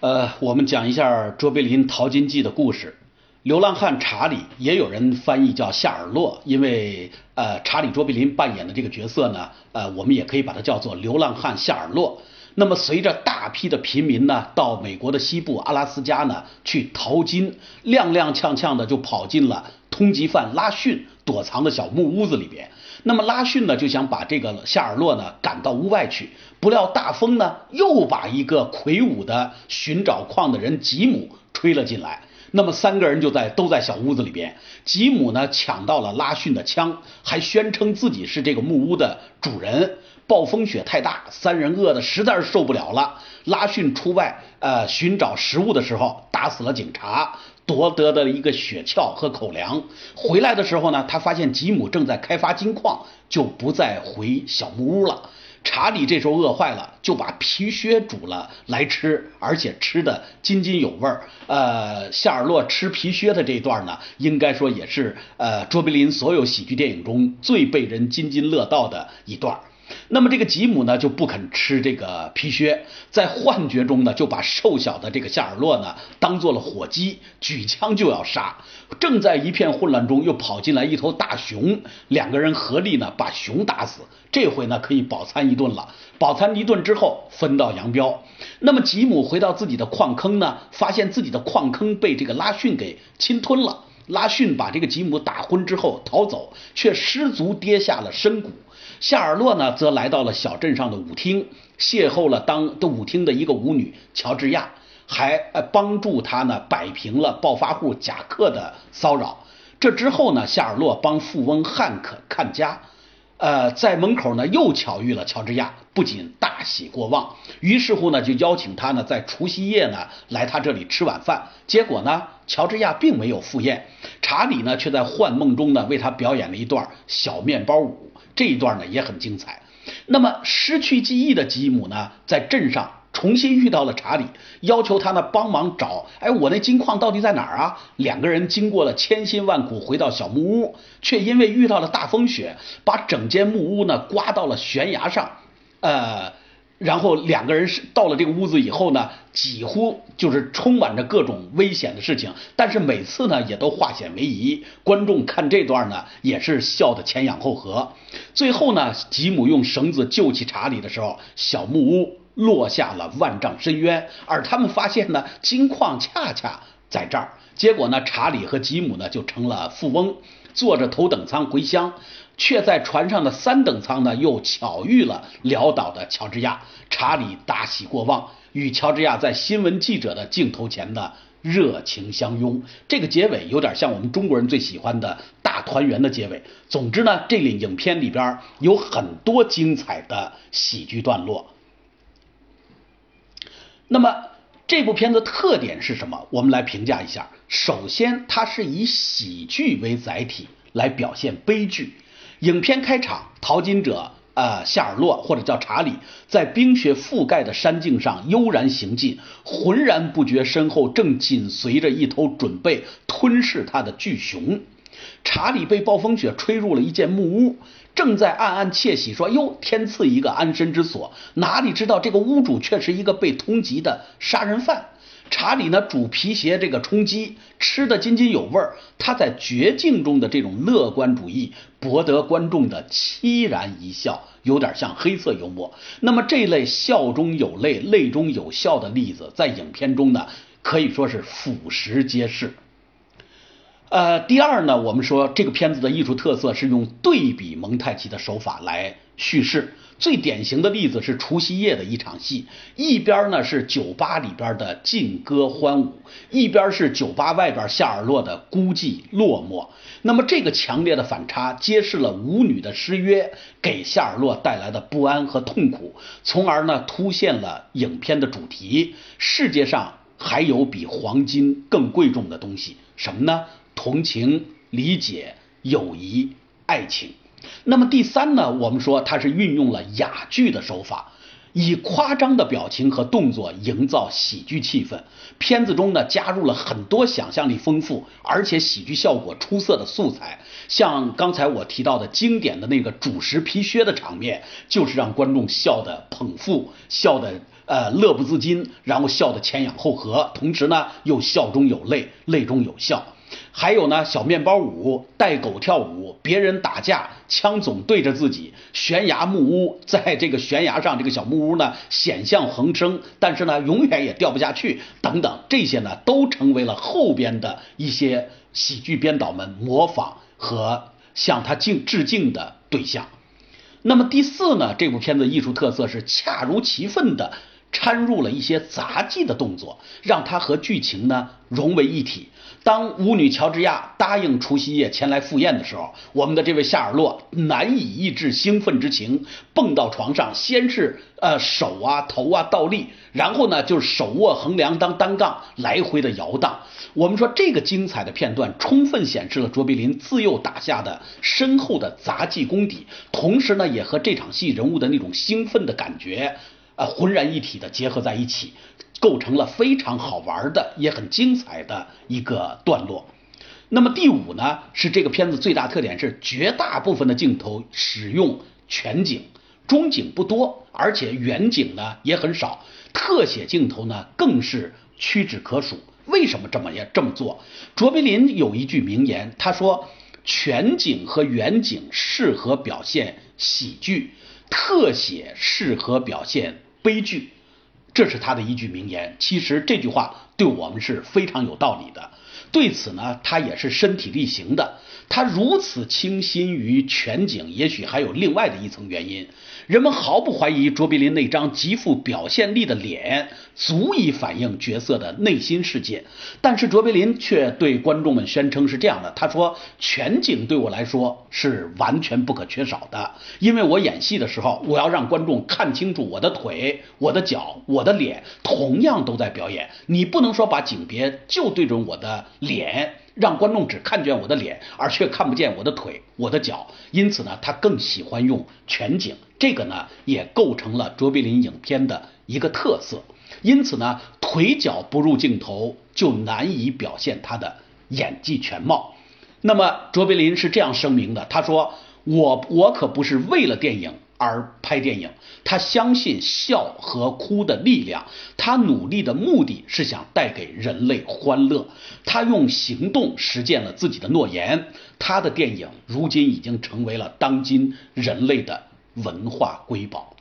呃，我们讲一下卓别林《淘金记》的故事。流浪汉查理，也有人翻译叫夏尔洛，因为呃，查理卓别林扮演的这个角色呢，呃，我们也可以把它叫做流浪汉夏尔洛。那么，随着大批的平民呢，到美国的西部阿拉斯加呢去淘金，踉踉跄跄的就跑进了通缉犯拉逊躲藏的小木屋子里边。那么拉逊呢就想把这个夏尔洛呢赶到屋外去，不料大风呢又把一个魁梧的寻找矿的人吉姆吹了进来。那么三个人就在都在小屋子里边，吉姆呢抢到了拉逊的枪，还宣称自己是这个木屋的主人。暴风雪太大，三人饿得实在是受不了了。拉逊出外呃寻找食物的时候，打死了警察，夺得的一个雪橇和口粮。回来的时候呢，他发现吉姆正在开发金矿，就不再回小木屋了。查理这时候饿坏了，就把皮靴煮了来吃，而且吃的津津有味儿。呃，夏尔洛吃皮靴的这一段呢，应该说也是呃卓别林所有喜剧电影中最被人津津乐道的一段。那么这个吉姆呢就不肯吃这个皮靴，在幻觉中呢就把瘦小的这个夏尔洛呢当做了火鸡，举枪就要杀。正在一片混乱中，又跑进来一头大熊，两个人合力呢把熊打死。这回呢可以饱餐一顿了。饱餐一顿之后，分道扬镳。那么吉姆回到自己的矿坑呢，发现自己的矿坑被这个拉逊给侵吞了。拉逊把这个吉姆打昏之后逃走，却失足跌下了深谷。夏尔洛呢，则来到了小镇上的舞厅，邂逅了当的舞厅的一个舞女乔治亚，还呃帮助他呢摆平了暴发户贾克的骚扰。这之后呢，夏尔洛帮富翁汉克看家。呃，在门口呢，又巧遇了乔治亚，不仅大喜过望，于是乎呢，就邀请他呢，在除夕夜呢，来他这里吃晚饭。结果呢，乔治亚并没有赴宴，查理呢，却在幻梦中呢，为他表演了一段小面包舞，这一段呢，也很精彩。那么失去记忆的吉姆呢，在镇上。重新遇到了查理，要求他呢帮忙找，哎，我那金矿到底在哪儿啊？两个人经过了千辛万苦回到小木屋，却因为遇到了大风雪，把整间木屋呢刮到了悬崖上，呃，然后两个人是到了这个屋子以后呢，几乎就是充满着各种危险的事情，但是每次呢也都化险为夷。观众看这段呢也是笑得前仰后合。最后呢，吉姆用绳子救起查理的时候，小木屋。落下了万丈深渊，而他们发现呢，金矿恰恰在这儿。结果呢，查理和吉姆呢就成了富翁，坐着头等舱回乡，却在船上的三等舱呢又巧遇了潦倒的乔治亚。查理大喜过望，与乔治亚在新闻记者的镜头前的热情相拥。这个结尾有点像我们中国人最喜欢的大团圆的结尾。总之呢，这里影片里边有很多精彩的喜剧段落。那么这部片子特点是什么？我们来评价一下。首先，它是以喜剧为载体来表现悲剧。影片开场，淘金者呃夏尔洛或者叫查理，在冰雪覆盖的山径上悠然行进，浑然不觉身后正紧随着一头准备吞噬他的巨熊。查理被暴风雪吹入了一间木屋。正在暗暗窃喜，说：“哟，天赐一个安身之所。”哪里知道这个屋主却是一个被通缉的杀人犯。查理呢，煮皮鞋这个充饥，吃得津津有味儿。他在绝境中的这种乐观主义，博得观众的凄然一笑，有点像黑色幽默。那么这类笑中有泪、泪中有笑的例子，在影片中呢，可以说是俯拾皆是。呃，第二呢，我们说这个片子的艺术特色是用对比蒙太奇的手法来叙事。最典型的例子是除夕夜的一场戏，一边呢是酒吧里边的劲歌欢舞，一边是酒吧外边夏尔洛的孤寂落寞。那么这个强烈的反差，揭示了舞女的失约给夏尔洛带来的不安和痛苦，从而呢凸显了影片的主题：世界上还有比黄金更贵重的东西，什么呢？同情、理解、友谊、爱情。那么第三呢？我们说它是运用了哑剧的手法，以夸张的表情和动作营造喜剧气氛。片子中呢加入了很多想象力丰富而且喜剧效果出色的素材，像刚才我提到的经典的那个主食皮靴的场面，就是让观众笑得捧腹，笑得。呃乐不自禁，然后笑得前仰后合，同时呢又笑中有泪，泪中有笑。还有呢，小面包舞，带狗跳舞，别人打架，枪总对着自己，悬崖木屋，在这个悬崖上，这个小木屋呢险象横生，但是呢永远也掉不下去，等等，这些呢都成为了后边的一些喜剧编导们模仿和向他敬致敬的对象。那么第四呢，这部片子艺术特色是恰如其分的掺入了一些杂技的动作，让它和剧情呢融为一体。当舞女乔治亚答应除夕夜前来赴宴的时候，我们的这位夏尔洛难以抑制兴奋之情，蹦到床上，先是呃手啊头啊倒立，然后呢就是手握横梁当单杠来回的摇荡。我们说这个精彩的片段，充分显示了卓别林自幼打下的深厚的杂技功底，同时呢也和这场戏人物的那种兴奋的感觉啊浑然一体的结合在一起。构成了非常好玩的，也很精彩的一个段落。那么第五呢，是这个片子最大特点是绝大部分的镜头使用全景，中景不多，而且远景呢也很少，特写镜头呢更是屈指可数。为什么这么也这么做？卓别林有一句名言，他说：“全景和远景适合表现喜剧，特写适合表现悲剧。”这是他的一句名言，其实这句话对我们是非常有道理的。对此呢，他也是身体力行的。他如此倾心于全景，也许还有另外的一层原因。人们毫不怀疑卓别林那张极富表现力的脸足以反映角色的内心世界，但是卓别林却对观众们宣称是这样的：他说，全景对我来说是完全不可缺少的，因为我演戏的时候，我要让观众看清楚我的腿、我的脚、我的脸，同样都在表演。你不能说把景别就对准我的脸。让观众只看见我的脸，而却看不见我的腿、我的脚。因此呢，他更喜欢用全景，这个呢也构成了卓别林影片的一个特色。因此呢，腿脚不入镜头，就难以表现他的演技全貌。那么卓别林是这样声明的，他说：“我我可不是为了电影。”而拍电影，他相信笑和哭的力量，他努力的目的是想带给人类欢乐，他用行动实践了自己的诺言，他的电影如今已经成为了当今人类的文化瑰宝。